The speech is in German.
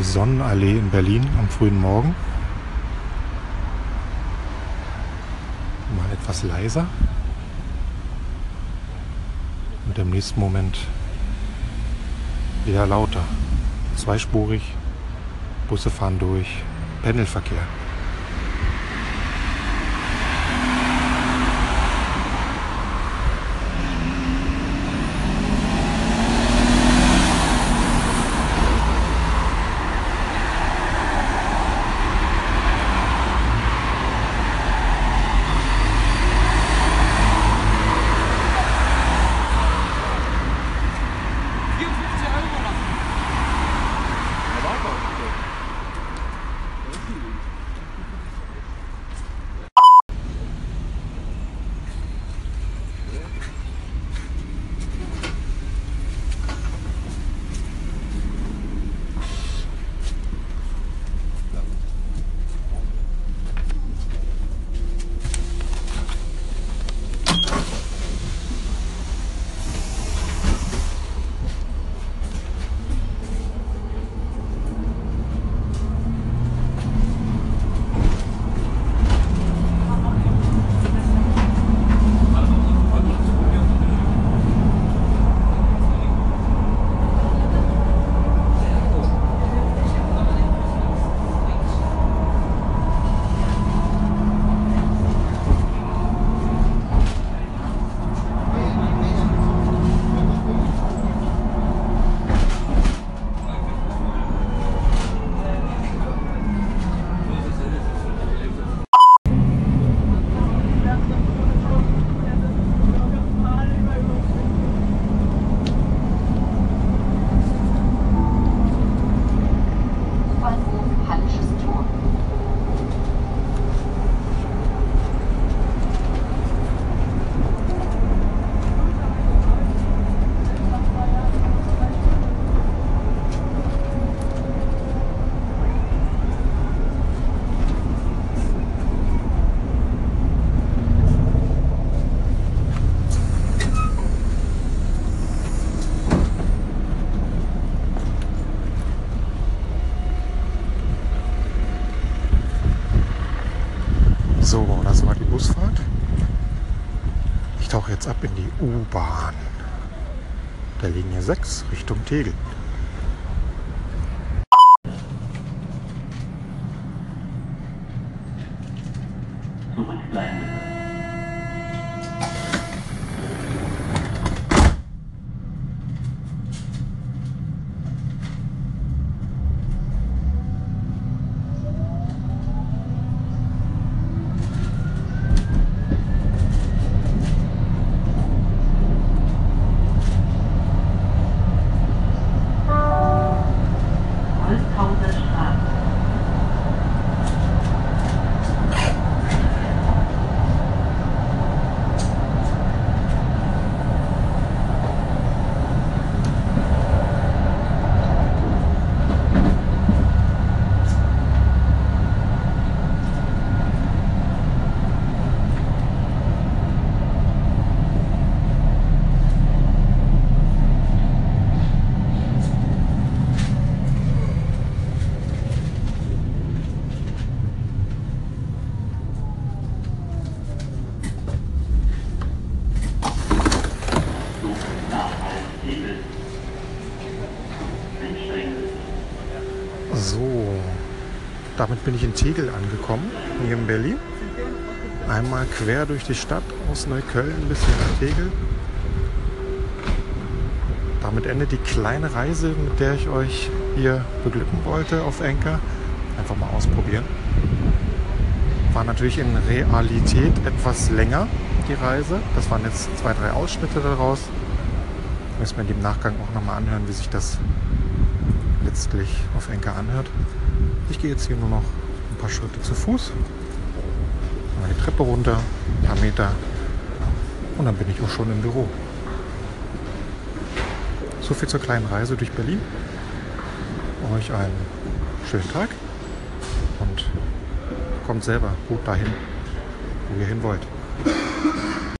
die Sonnenallee in Berlin am frühen Morgen. Mal etwas leiser. Und im nächsten Moment wieder lauter. Zweispurig, Busse fahren durch, Pendelverkehr. Tauche jetzt ab in die U-Bahn der Linie 6 Richtung Tegel. So, damit bin ich in Tegel angekommen, hier in Berlin. Einmal quer durch die Stadt aus Neukölln bis hier nach Tegel. Damit endet die kleine Reise, mit der ich euch hier beglücken wollte auf Enker. Einfach mal ausprobieren. War natürlich in Realität etwas länger, die Reise. Das waren jetzt zwei, drei Ausschnitte daraus. Müssen wir im Nachgang auch nochmal anhören, wie sich das letztlich auf Enker anhört. Ich gehe jetzt hier nur noch ein paar Schritte zu Fuß. Die Treppe runter, ein paar Meter. Und dann bin ich auch schon im Büro. So viel zur kleinen Reise durch Berlin. Euch einen schönen Tag und kommt selber gut dahin, wo ihr hin wollt.